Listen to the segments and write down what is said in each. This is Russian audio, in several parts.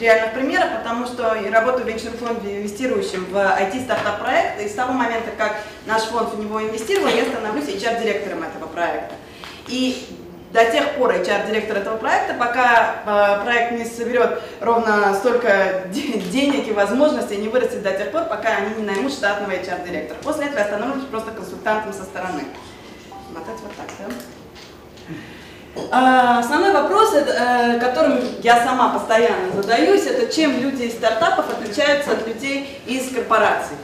реальных примерах, потому что я работаю в венчурном фонде, инвестирующем в IT-стартап-проект, и с того момента, как наш фонд в него инвестировал, я становлюсь HR-директором этого проекта. И до тех пор HR-директор этого проекта, пока э, проект не соберет ровно столько денег и возможностей, не вырастет до тех пор, пока они не наймут штатного HR-директора. После этого я становлюсь просто консультантом со стороны. Мотать вот так, да? А, основной вопрос, э, которым я сама постоянно задаюсь, это чем люди из стартапов отличаются от людей из корпораций.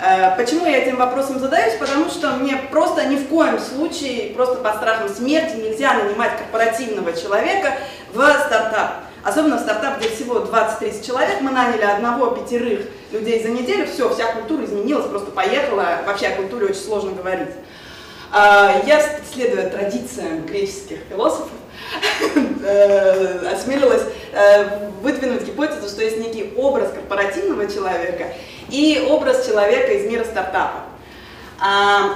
Э, почему я этим вопросом задаюсь? Потому что мне просто ни в коем случае, просто под страхом смерти нельзя нанимать корпоративного человека в стартап. Особенно в стартап, где всего 20-30 человек, мы наняли одного-пятерых людей за неделю, все, вся культура изменилась, просто поехала, вообще о культуре очень сложно говорить. Э, я, следуя традициям греческих философов, э, осмелилась выдвинуть гипотезу, что есть некий образ корпоративного человека и образ человека из мира стартапа. А,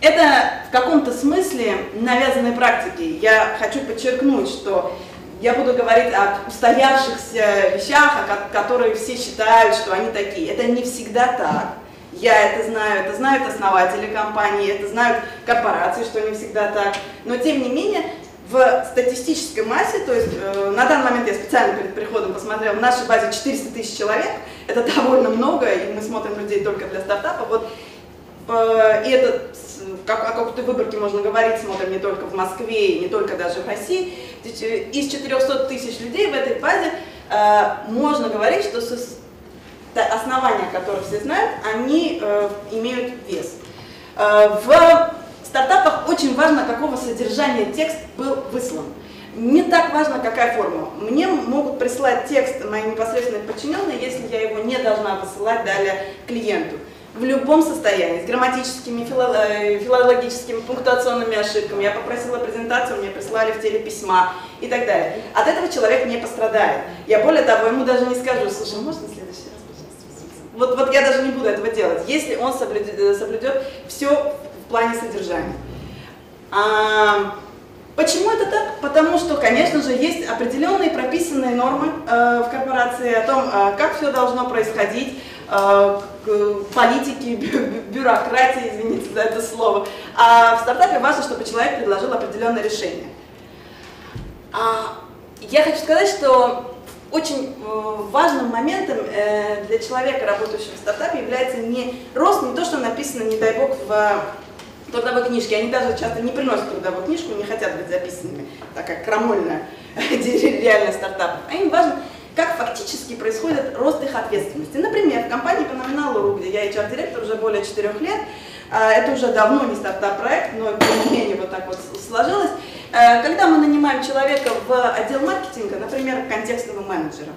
это в каком-то смысле навязанной практики. Я хочу подчеркнуть, что я буду говорить о устоявшихся вещах, которые все считают, что они такие. Это не всегда так. Я это знаю, это знают основатели компании, это знают корпорации, что не всегда так. Но тем не менее, в статистической массе, то есть э, на данный момент я специально перед приходом посмотрела, в нашей базе 400 тысяч человек, это довольно много, и мы смотрим людей только для стартапа, вот, э, и это, как, о какой-то выборке можно говорить, смотрим не только в Москве, не только даже в России, э, из 400 тысяч людей в этой базе э, можно говорить, что со, основания, которые все знают, они э, имеют вес. Э, в стартапах очень важно, какого содержания текст был выслан. Не так важно, какая форма. Мне могут присылать текст мои непосредственные подчиненные, если я его не должна высылать далее клиенту. В любом состоянии, с грамматическими, э, филологическими, пунктуационными ошибками. Я попросила презентацию, мне прислали в телеписьма и так далее. От этого человек не пострадает. Я более того, ему даже не скажу, слушай, можно следующий? Вот, вот я даже не буду этого делать, если он соблюдет, э, соблюдет все плане содержания. А, почему это так? Потому что, конечно же, есть определенные прописанные нормы э, в корпорации о том, э, как все должно происходить, э, политики, бюрократии, извините за это слово. А в стартапе важно, чтобы человек предложил определенное решение. А, я хочу сказать, что очень э, важным моментом э, для человека, работающего в стартапе, является не рост, не то, что написано, не дай бог, в трудовой книжки, они даже часто не приносят трудовую книжку, не хотят быть записанными, так как крамольная реальность стартапов. А им важно, как фактически происходит рост их ответственности. Например, в компании по номиналу, где я HR-директор уже более 4 лет, а, это уже давно не стартап-проект, но тем не менее вот так вот сложилось. А, когда мы нанимаем человека в отдел маркетинга, например, контекстного менеджера,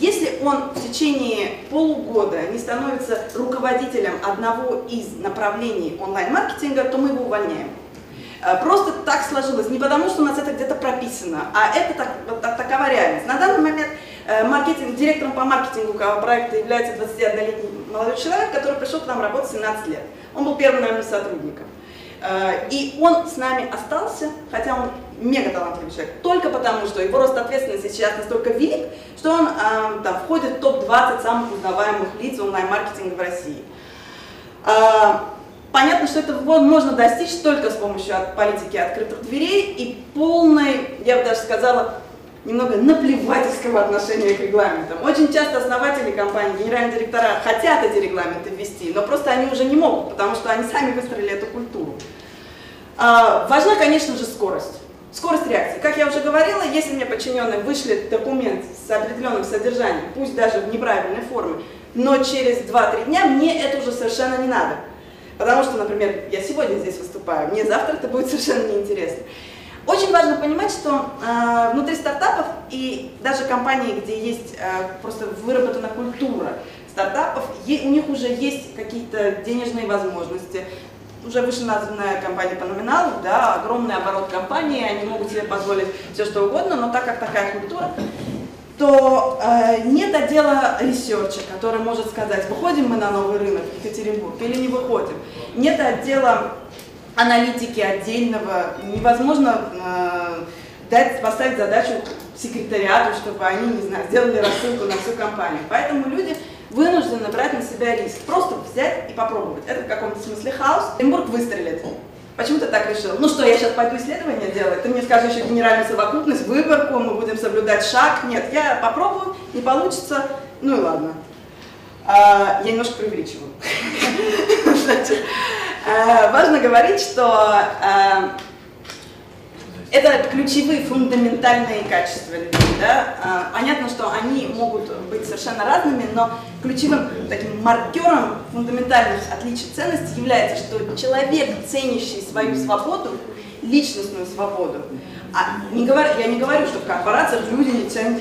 если он в течение полугода не становится руководителем одного из направлений онлайн-маркетинга, то мы его увольняем. Э, просто так сложилось, не потому что у нас это где-то прописано, а это так, вот, такова реальность. На данный момент маркетинг, директором по маркетингу проекта является 21-летний молодой человек, который пришел к нам работать 17 лет. Он был первым наверное, сотрудником. Э, и он с нами остался, хотя он мега талантливый человек, только потому, что его рост ответственности сейчас настолько велик, что он э, там, входит в топ-20 самых узнаваемых лиц онлайн-маркетинга в России. Э, понятно, что это можно достичь только с помощью политики открытых дверей и полной, я бы даже сказала, немного наплевательского отношения к регламентам. Очень часто основатели компании, генеральные директора хотят эти регламенты ввести, но просто они уже не могут, потому что они сами выстроили эту культуру. А, важна, конечно же, скорость. Скорость реакции. Как я уже говорила, если мне подчиненный вышлет документ с определенным содержанием, пусть даже в неправильной форме, но через 2-3 дня мне это уже совершенно не надо. Потому что, например, я сегодня здесь выступаю, мне завтра это будет совершенно неинтересно. Очень важно понимать, что э, внутри стартапов и даже компаний, где есть э, просто выработана культура стартапов, у них уже есть какие-то денежные возможности, уже вышеназванная компания по номиналу, да, огромный оборот компании, они могут себе позволить все что угодно, но так как такая культура, то э, нет отдела research а, который может сказать, выходим мы на новый рынок в Екатеринбург или не выходим. Нет отдела аналитики отдельного, невозможно э, дать, поставить задачу секретариату, чтобы они, не знаю, сделали рассылку на всю компанию. Поэтому люди вынуждены брать на себя риск. Просто взять и попробовать. Это в каком-то смысле хаос. Оренбург выстрелит. Почему ты так решил? Ну что, я сейчас пойду исследование делать? Ты мне скажешь еще генеральную совокупность, выборку, мы будем соблюдать шаг. Нет, я попробую, не получится, ну и ладно. А, я немножко преувеличиваю. А, важно говорить, что а, это ключевые фундаментальные качества людей. Да? А, понятно, что они могут быть совершенно разными, но ключевым таким маркером фундаментальных отличий ценностей является, что человек, ценящий свою свободу, личностную свободу, а не говорю, я не говорю, что в корпорациях люди не ценят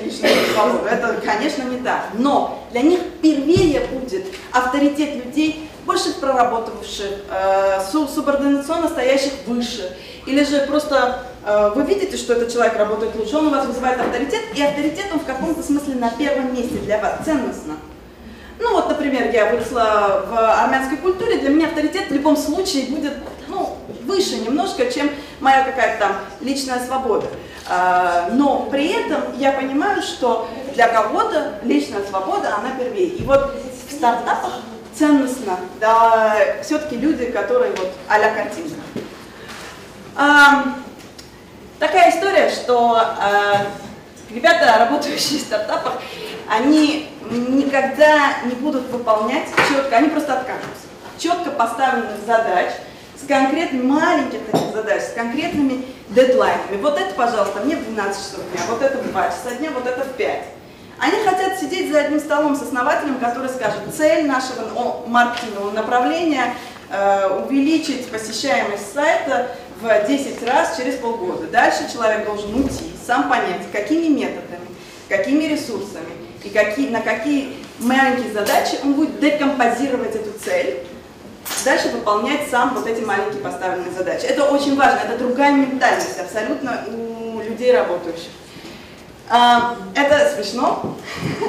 свободу. Это, конечно, не так. Но для них первее будет авторитет людей, больше проработавших, э, субординационно стоящих выше. Или же просто Э, вы видите, что этот человек работает лучше, он у вас вызывает авторитет, и авторитет он в каком-то смысле на первом месте для вас, ценностно. Ну вот, например, я выросла в армянской культуре, для меня авторитет в любом случае будет ну, выше немножко, чем моя какая-то там личная свобода. Э, но при этом я понимаю, что для кого-то личная свобода, она первее. И вот в стартапах ценностно, да, все-таки люди, которые вот а-ля картинка. Такая история, что э, ребята, работающие в стартапах, они никогда не будут выполнять четко, они просто откажутся. Четко поставленных задач, с конкретными маленьких таких задач, с конкретными дедлайнами. Вот это, пожалуйста, мне в 12 часов дня, вот это в 2 часа дня, вот это в 5. Они хотят сидеть за одним столом с основателем, который скажет, цель нашего маркетингового направления э, увеличить посещаемость сайта в 10 раз через полгода. Дальше человек должен уйти, сам понять, какими методами, какими ресурсами и какие, на какие маленькие задачи он будет декомпозировать эту цель, дальше выполнять сам вот эти маленькие поставленные задачи. Это очень важно, это другая ментальность абсолютно у людей работающих. А, это смешно,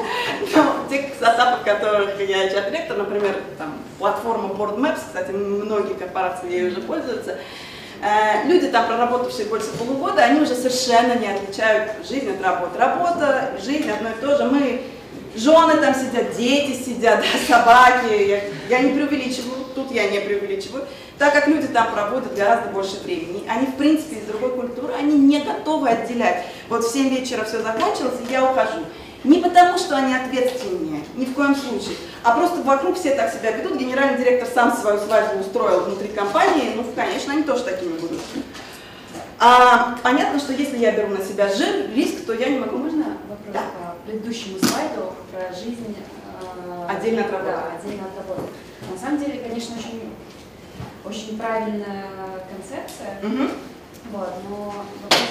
но те стартапы, в которых я HR-директор, например, там, платформа BoardMaps, кстати, многие корпорации ей уже пользуются, люди там, проработавшие больше полугода, они уже совершенно не отличают жизнь от работы. Работа, жизнь одно и то же. Мы, жены там сидят, дети сидят, да, собаки. Я, я не преувеличиваю, тут я не преувеличиваю. Так как люди там проводят гораздо больше времени. Они, в принципе, из другой культуры, они не готовы отделять. Вот в 7 вечера все закончилось, и я ухожу. Не потому, что они ответственнее, ни в коем случае, а просто вокруг все так себя ведут. Генеральный директор сам свою свадьбу устроил внутри компании, ну, конечно, они тоже такими будут. А, понятно, что если я беру на себя жир, риск, то я не могу. Можно вопрос да. по предыдущему слайду про жизнь э, отдельно от работы? Да, отдельно от работы. На самом деле, конечно, очень, очень правильная концепция. Угу. Вот, но вопрос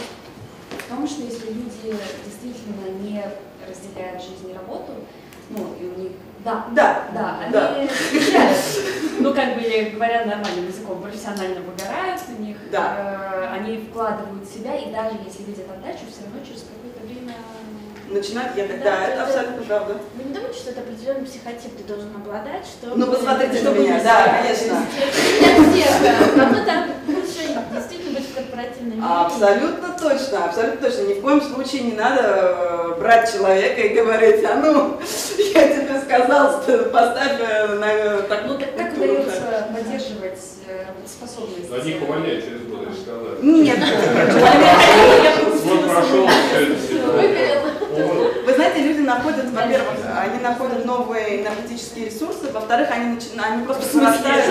в том, что если люди действительно не разделяют жизнь и работу, ну, и у них, да, да, да, они да. ну, как бы, говоря нормальным языком, профессионально выгорают, у них, да. э, они вкладывают себя, и даже если видят отдачу, все равно через какое-то время начинать ехать. Да, да это, это абсолютно правда. Вы не думаете, что это определенный психотип ты должен обладать, что... Ну, посмотрите на меня, да, конечно. Кому-то лучше действительно быть корпоративном мире. Абсолютно точно, абсолютно точно. Ни в коем случае не надо э, брать человека и говорить, а ну, я тебе сказал, поставь э, на так, Ну, так как удается поддерживать э, способность? Они их увольняют через год, я сказал. Нет, Вот прошел, вы знаете, люди находят, во-первых, они находят новые энергетические ресурсы, во-вторых, они, начинают, они просто срастают.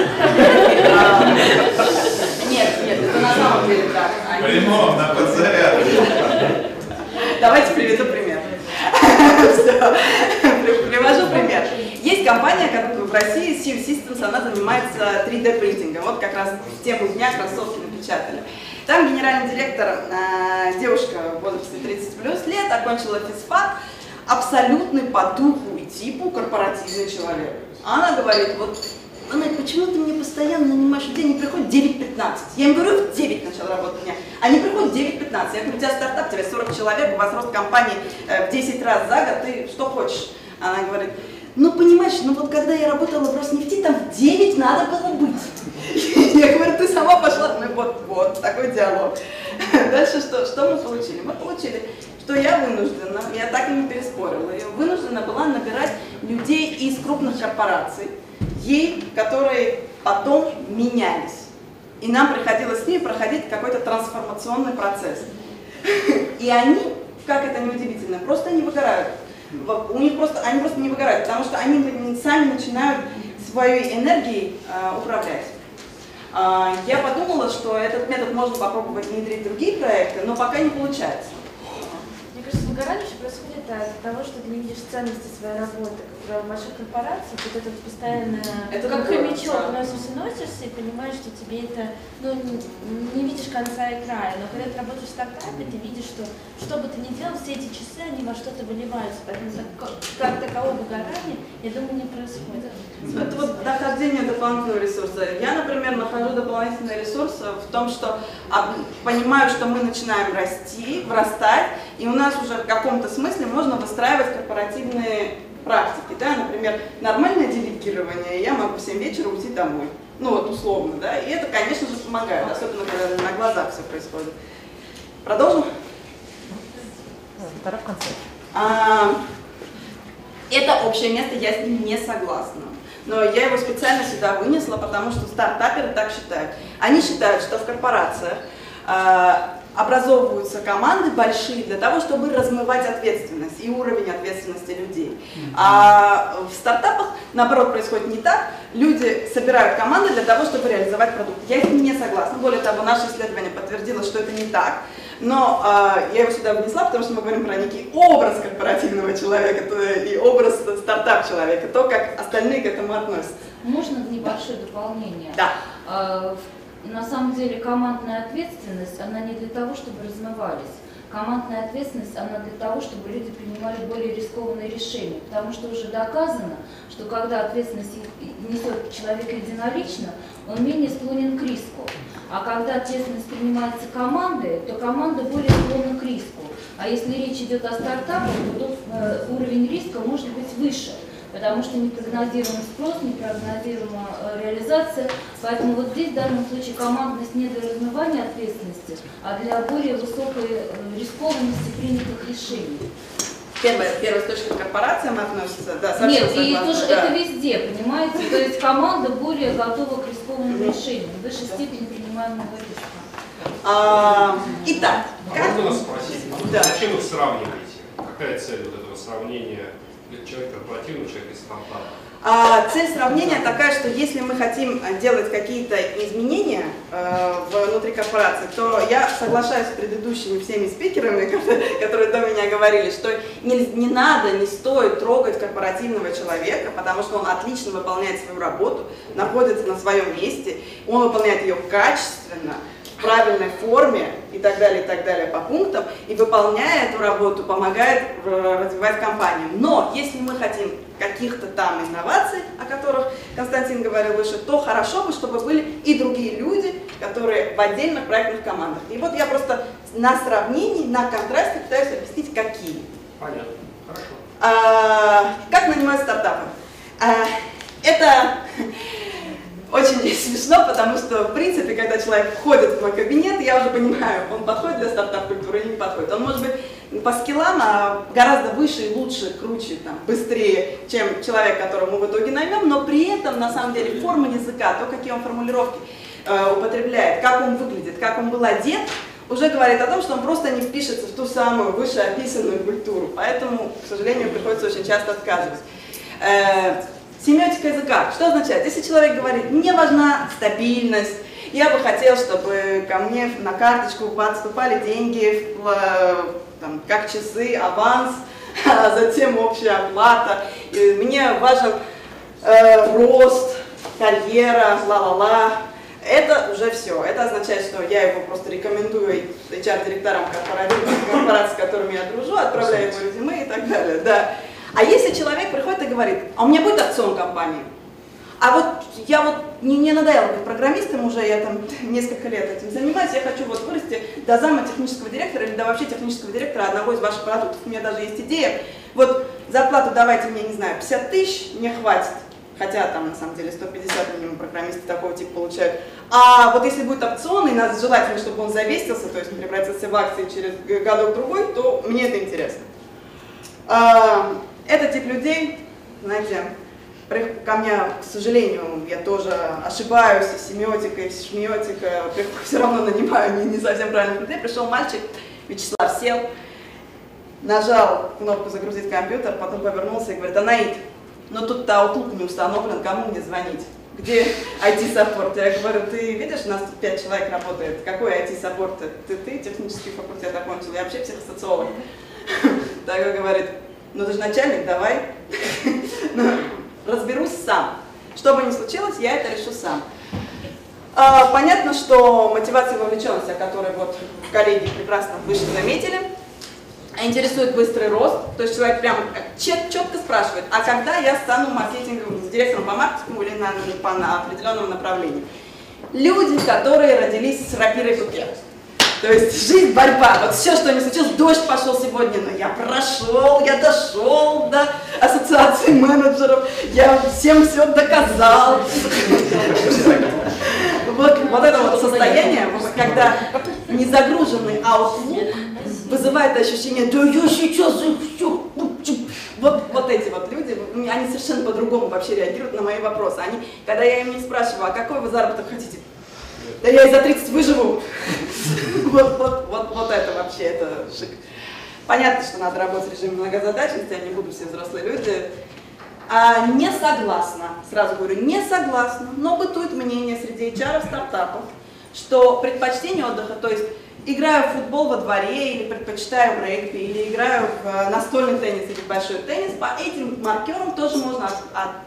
Нет, нет, это на самом деле так. Прямом, на подзаряд. Давайте приведу пример. Привожу пример. Есть компания, которая в России, Seal Systems, она занимается 3D принтингом. Вот как раз в тему дня кроссовки напечатали. Там генеральный директор, э, девушка в возрасте 30 плюс лет, окончила физфак, абсолютный по духу и типу корпоративный человек. Она говорит, вот, она, почему ты мне постоянно нанимаешь людей, они приходят в 9.15. Я им говорю, в 9 начала работать дня. Они приходят в 9.15. Я говорю, у тебя стартап, у тебя 40 человек, у вас рост компании э, в 10 раз за год, ты что хочешь? Она говорит, ну понимаешь, ну вот когда я работала в Роснефти, там в 9 надо было быть. Я говорю, ты сама пошла, ну вот, вот, такой диалог. Дальше что, что мы получили? Мы получили, что я вынуждена, я так и не переспорила, я вынуждена была набирать людей из крупных корпораций, ей, которые потом менялись. И нам приходилось с ними проходить какой-то трансформационный процесс. И они, как это неудивительно, просто не выгорают. У них просто, они просто не выгорают, потому что они сами начинают своей энергией э, управлять. Э, я подумала, что этот метод можно попробовать внедрить в другие проекты, но пока не получается выгорание происходит от того, что ты не видишь ценности своей работы. Когда в больших корпорациях вот это постоянно, это как хомячок, да. носишься, носишься и понимаешь, что тебе это, ну, не, не видишь конца и края. Но когда ты работаешь в стартапе, ты видишь, что что бы ты ни делал, все эти часы, они во что-то выливаются. Поэтому как, как такового выгорания, я думаю, не происходит. Это вот дохождение дополнительного ресурса. Я, например, нахожу дополнительный ресурс в том, что понимаю, что мы начинаем расти, вырастать, и у нас уже каком-то смысле можно выстраивать корпоративные практики. Да? Например, нормальное делегирование, я могу в 7 вечера уйти домой. Ну вот условно, да, и это, конечно же, помогает, особенно когда на глазах все происходит. Продолжим? Второй в конце. А, это общее место, я с ним не согласна. Но я его специально сюда вынесла, потому что стартаперы так считают. Они считают, что в корпорациях а, образовываются команды большие для того, чтобы размывать ответственность и уровень ответственности людей. А в стартапах, наоборот, происходит не так. Люди собирают команды для того, чтобы реализовать продукт. Я с ним не согласна. Более того, наше исследование подтвердило, что это не так. Но э, я его сюда внесла, потому что мы говорим про некий образ корпоративного человека и образ стартап-человека, то, как остальные к этому относятся. Можно небольшое дополнение? Да. А, на самом деле командная ответственность, она не для того, чтобы размывались. Командная ответственность, она для того, чтобы люди принимали более рискованные решения. Потому что уже доказано, что когда ответственность несет человек единолично, он менее склонен к риску. А когда ответственность принимается командой, то команда более склонна к риску. А если речь идет о стартапах, то э, уровень риска может быть выше потому что непрогнозируемый спрос, непрогнозируемая э, реализация. Поэтому вот здесь в данном случае командность не для размывания ответственности, а для более высокой э, рискованности принятых решений. Первое, первый источник корпорациям относится, да, совсем Нет, и тоже да. это везде, понимаете? То есть команда более готова к рискованным решениям, в высшей степени принимаемого риска. А, итак, а как... можно вас спросить, да. зачем вы сравниваете? Какая цель вот этого сравнения человек корпоративный, человек из стартапа? А, цель сравнения такая, что если мы хотим делать какие-то изменения э, внутри корпорации, то я соглашаюсь с предыдущими всеми спикерами, которые до меня говорили, что не, не надо, не стоит трогать корпоративного человека, потому что он отлично выполняет свою работу, находится на своем месте, он выполняет ее качественно, в правильной форме и так далее, и так далее по пунктам, и выполняя эту работу, помогает э, развивать компанию. Но если мы хотим каких-то там инноваций, о которых Константин говорил выше, то хорошо бы, чтобы были и другие люди, которые в отдельных проектных командах. И вот я просто на сравнении, на контрасте пытаюсь объяснить, какие. Понятно, хорошо. А, как нанимать стартапы? А, это очень смешно, потому что, в принципе, когда человек входит в мой кабинет, я уже понимаю, он подходит для стартап-культуры или не подходит. Он может быть по скиллам а гораздо выше и лучше, круче, там, быстрее, чем человек, которого мы в итоге наймем, но при этом, на самом деле, форма языка, то, какие он формулировки э, употребляет, как он выглядит, как он был одет, уже говорит о том, что он просто не впишется в ту самую вышеописанную культуру. Поэтому, к сожалению, приходится очень часто отказывать. Семиотика языка. Что означает? Если человек говорит, мне важна стабильность, я бы хотел, чтобы ко мне на карточку поступали деньги, в, там, как часы, аванс, а затем общая оплата. И мне важен э, рост, карьера, ла-ла-ла. Это уже все. Это означает, что я его просто рекомендую HR-директорам корпораций, с которыми я дружу, отправляю его резюме и так далее. Да. А если человек приходит и говорит, а у меня будет акцион компании, а вот я вот не, не надоела быть программистом уже, я там несколько лет этим занимаюсь, я хочу вот вырасти до зама технического директора или до вообще технического директора одного из ваших продуктов. У меня даже есть идея, вот зарплату давайте мне, не знаю, 50 тысяч, мне хватит. хотя там на самом деле 150 минимум программисты такого типа получают. А вот если будет опционный, надо желательно, чтобы он завестился, то есть превратился в акции через годок-другой, то мне это интересно. Это тип людей, знаете, ко мне, к сожалению, я тоже ошибаюсь, и семиотика, и шмиотика, все равно нанимаю не, не совсем правильных людей. Пришел мальчик, Вячеслав сел, нажал кнопку «Загрузить компьютер», потом повернулся и говорит, Анаит, но ну тут-то Outlook не установлен, кому мне звонить? Где IT-support? Я говорю, ты видишь, у нас тут пять человек работает, какой IT-support? Ты, ты технический факультет окончил, я вообще психосоциолог. Так говорит, ну ты же начальник, давай. Ну, разберусь сам. Что бы ни случилось, я это решу сам. А, понятно, что мотивация и вовлеченность, о которой вот коллеги прекрасно выше заметили, интересует быстрый рост, то есть человек прямо четко спрашивает, а когда я стану маркетинговым директором по маркетингу или на, на определенном направлении. Люди, которые родились с рапирой в руке. То есть жизнь, борьба. Вот все, что не случилось, дождь пошел сегодня, но я прошел, я дошел до ассоциации менеджеров, я всем все доказал. Вот, вот это вот состояние, когда незагруженный Outlook вызывает ощущение, да я сейчас все, вот, вот эти вот люди, они совершенно по-другому вообще реагируют на мои вопросы. Они, когда я им не спрашиваю, а какой вы заработок хотите? Да я и за 30 выживу. Вот, вот, вот, вот это вообще, это шик. Понятно, что надо работать в режиме многозадачности, они будут все взрослые люди. А, не согласна, сразу говорю, не согласна, но бытует мнение среди HR стартапов, что предпочтение отдыха, то есть играю в футбол во дворе, или предпочитаю регби, или играю в э, настольный теннис или большой теннис, по этим маркерам тоже можно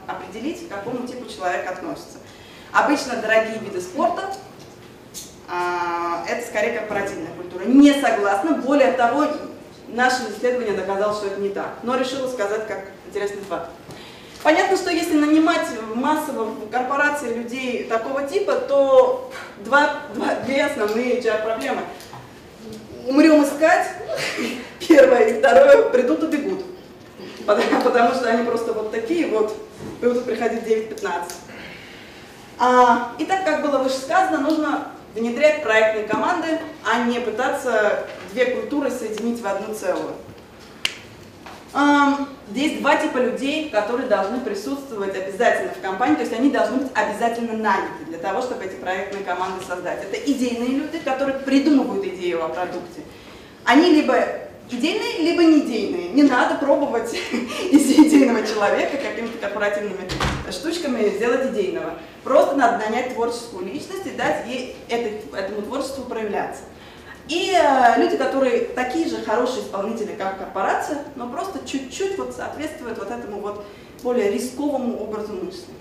определить, к какому типу человек относится. Обычно дорогие виды спорта, а, это скорее корпоративная культура. Не согласна, более того, наше исследование доказало, что это не так, но решила сказать как интересный факт. Понятно, что если нанимать в корпорации людей такого типа, то два, два, две основные HR-проблемы – умрем искать, первое, и второе, придут и бегут. Потому, потому что они просто вот такие вот, будут приходить 9-15. А, и так, как было выше сказано, нужно внедрять проектные команды, а не пытаться две культуры соединить в одну целую. Здесь два типа людей, которые должны присутствовать обязательно в компании, то есть они должны быть обязательно наняты для того, чтобы эти проектные команды создать. Это идейные люди, которые придумывают идею о продукте. Они либо идейные, либо не. Не надо пробовать из идейного человека какими-то корпоративными штучками сделать идейного. Просто надо нанять творческую личность и дать ей этому творчеству проявляться. И э, люди, которые такие же хорошие исполнители, как корпорация, но просто чуть-чуть вот соответствуют вот этому вот более рисковому образу мысли.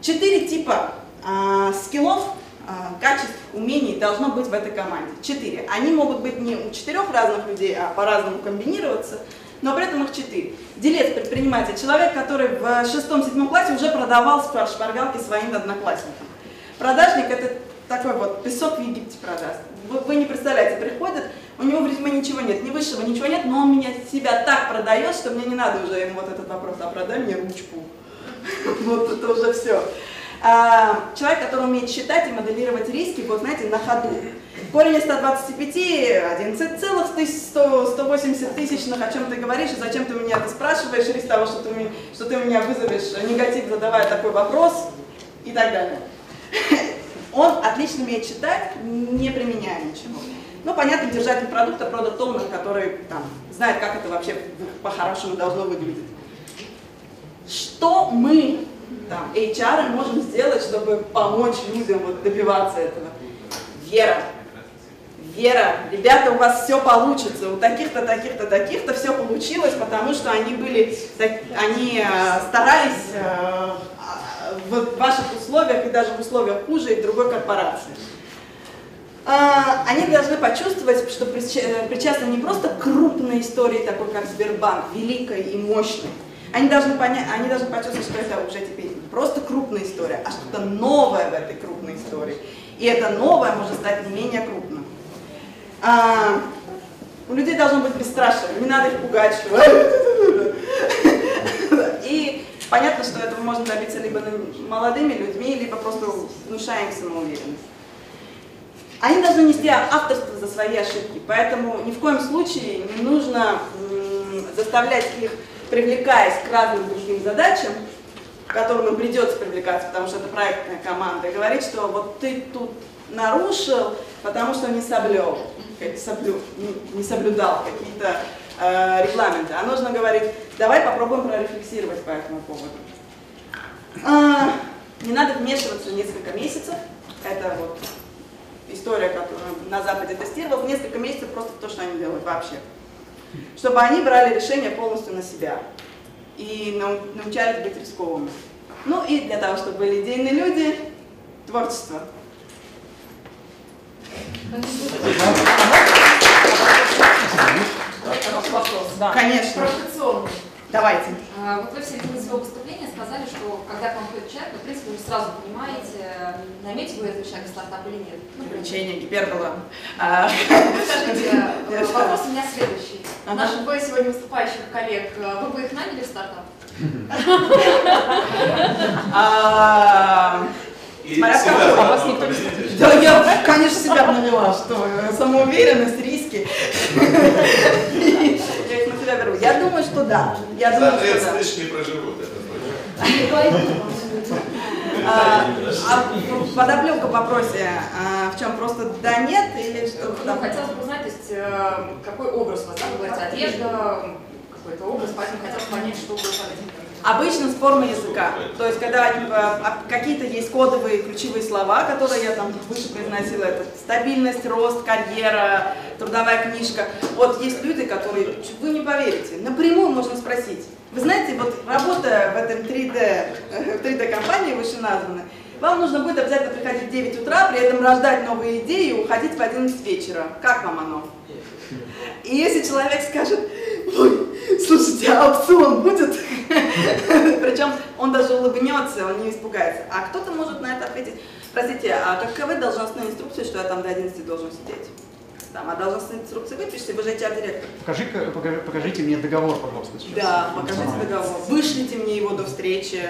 Четыре типа э, скиллов, э, качеств, умений должно быть в этой команде. Четыре. Они могут быть не у четырех разных людей, а по-разному комбинироваться, но при этом их четыре. Делец, предприниматель, человек, который в шестом-седьмом классе уже продавал шпаргалки своим одноклассникам. Продажник – это такой вот песок в Египте продаст. Вы, вы не представляете, приходит, у него в резюме ничего нет, ни высшего ничего нет, но он меня себя так продает, что мне не надо уже ему вот этот вопрос, а продай мне ручку. Вот это уже все. А, человек, который умеет считать и моделировать риски, вот знаете, на ходу. Корень из 125, 11 целых 180 тысячных, о чем ты говоришь, и зачем ты меня это спрашиваешь, риск того, что ты, что ты меня вызовешь негатив, задавая такой вопрос, и так далее. Он отлично умеет читать, не применяя ничего. Ну, понятно, держатель продукта, продукт owner, который там, знает, как это вообще по-хорошему должно выглядеть. Что мы, там, HR, можем сделать, чтобы помочь людям вот, добиваться этого? Вера. Вера, ребята, у вас все получится, у таких-то, таких-то, таких-то все получилось, потому что они были, они э, старались э, в ваших условиях и даже в условиях хуже и другой корпорации. А, они должны почувствовать, что причастны не просто крупной истории, такой как Сбербанк, великой и мощной. Они должны, понять, они должны почувствовать, что это уже теперь не просто крупная история, а что-то новое в этой крупной истории. И это новое может стать не менее крупным. А, у людей должно быть бесстрашие, не надо их пугать. И понятно, что этого можно добиться либо молодыми людьми, либо просто внушаем самоуверенность. Они должны нести авторство за свои ошибки, поэтому ни в коем случае не нужно заставлять их, привлекаясь к разным другим задачам, к которым им придется привлекаться, потому что это проектная команда, и говорить, что вот ты тут нарушил, потому что не соблюл, соблю, не соблюдал какие-то э, регламенты. А нужно говорить, давай попробуем прорефлексировать по этому поводу. Э, не надо вмешиваться несколько месяцев, это вот история, которую на Западе тестировал, несколько месяцев просто то, что они делают вообще. Чтобы они брали решение полностью на себя и научались быть рисковыми. Ну и для того, чтобы были идейные люди, творчество. Да. Конечно. Провокационный. Давайте. А, вот вы в середине своего выступления сказали, что когда к вам ходит человек, в принципе, вы сразу понимаете, наймете вы этого человека стартап или нет. Ну, Привлечение, гипербола. А... Скажите, вопрос у меня следующий. Ага. Наших двое сегодня выступающих коллег, а, вы бы их наняли в стартап? А, смотря а вас никто не Да я, конечно, себя навела, что самоуверенность, риски. Беру. Я думаю, что да. Я думаю, что да. не проживут, это а, а подоплека в вопросе в чем? Просто да, нет или что? Ну, хотелось бы узнать, то есть, э, какой образ у вас, да, вы говорите, одежда, какой-то образ, поэтому хотелось понять, что вы под этим Обычно с формы языка. То есть, когда а, какие-то есть кодовые ключевые слова, которые я там выше произносила, это стабильность, рост, карьера, трудовая книжка. Вот есть люди, которые, вы не поверите, напрямую можно спросить. Вы знаете, вот работая в этом 3D, 3D-компании вышеназванной, вам нужно будет обязательно приходить в 9 утра, при этом рождать новые идеи и уходить в 11 вечера. Как вам оно? И если человек скажет, слушайте, а аукцион будет? Причем он даже улыбнется, он не испугается. А кто-то может на это ответить, простите, а каковы должностные инструкции, что я там до 11 должен сидеть? Там, а должностные инструкции выпишите, вы же HR-директор. Покажи, покажи, покажите мне договор, пожалуйста. Сейчас. Да, покажите договор. Вышлите мне его до встречи.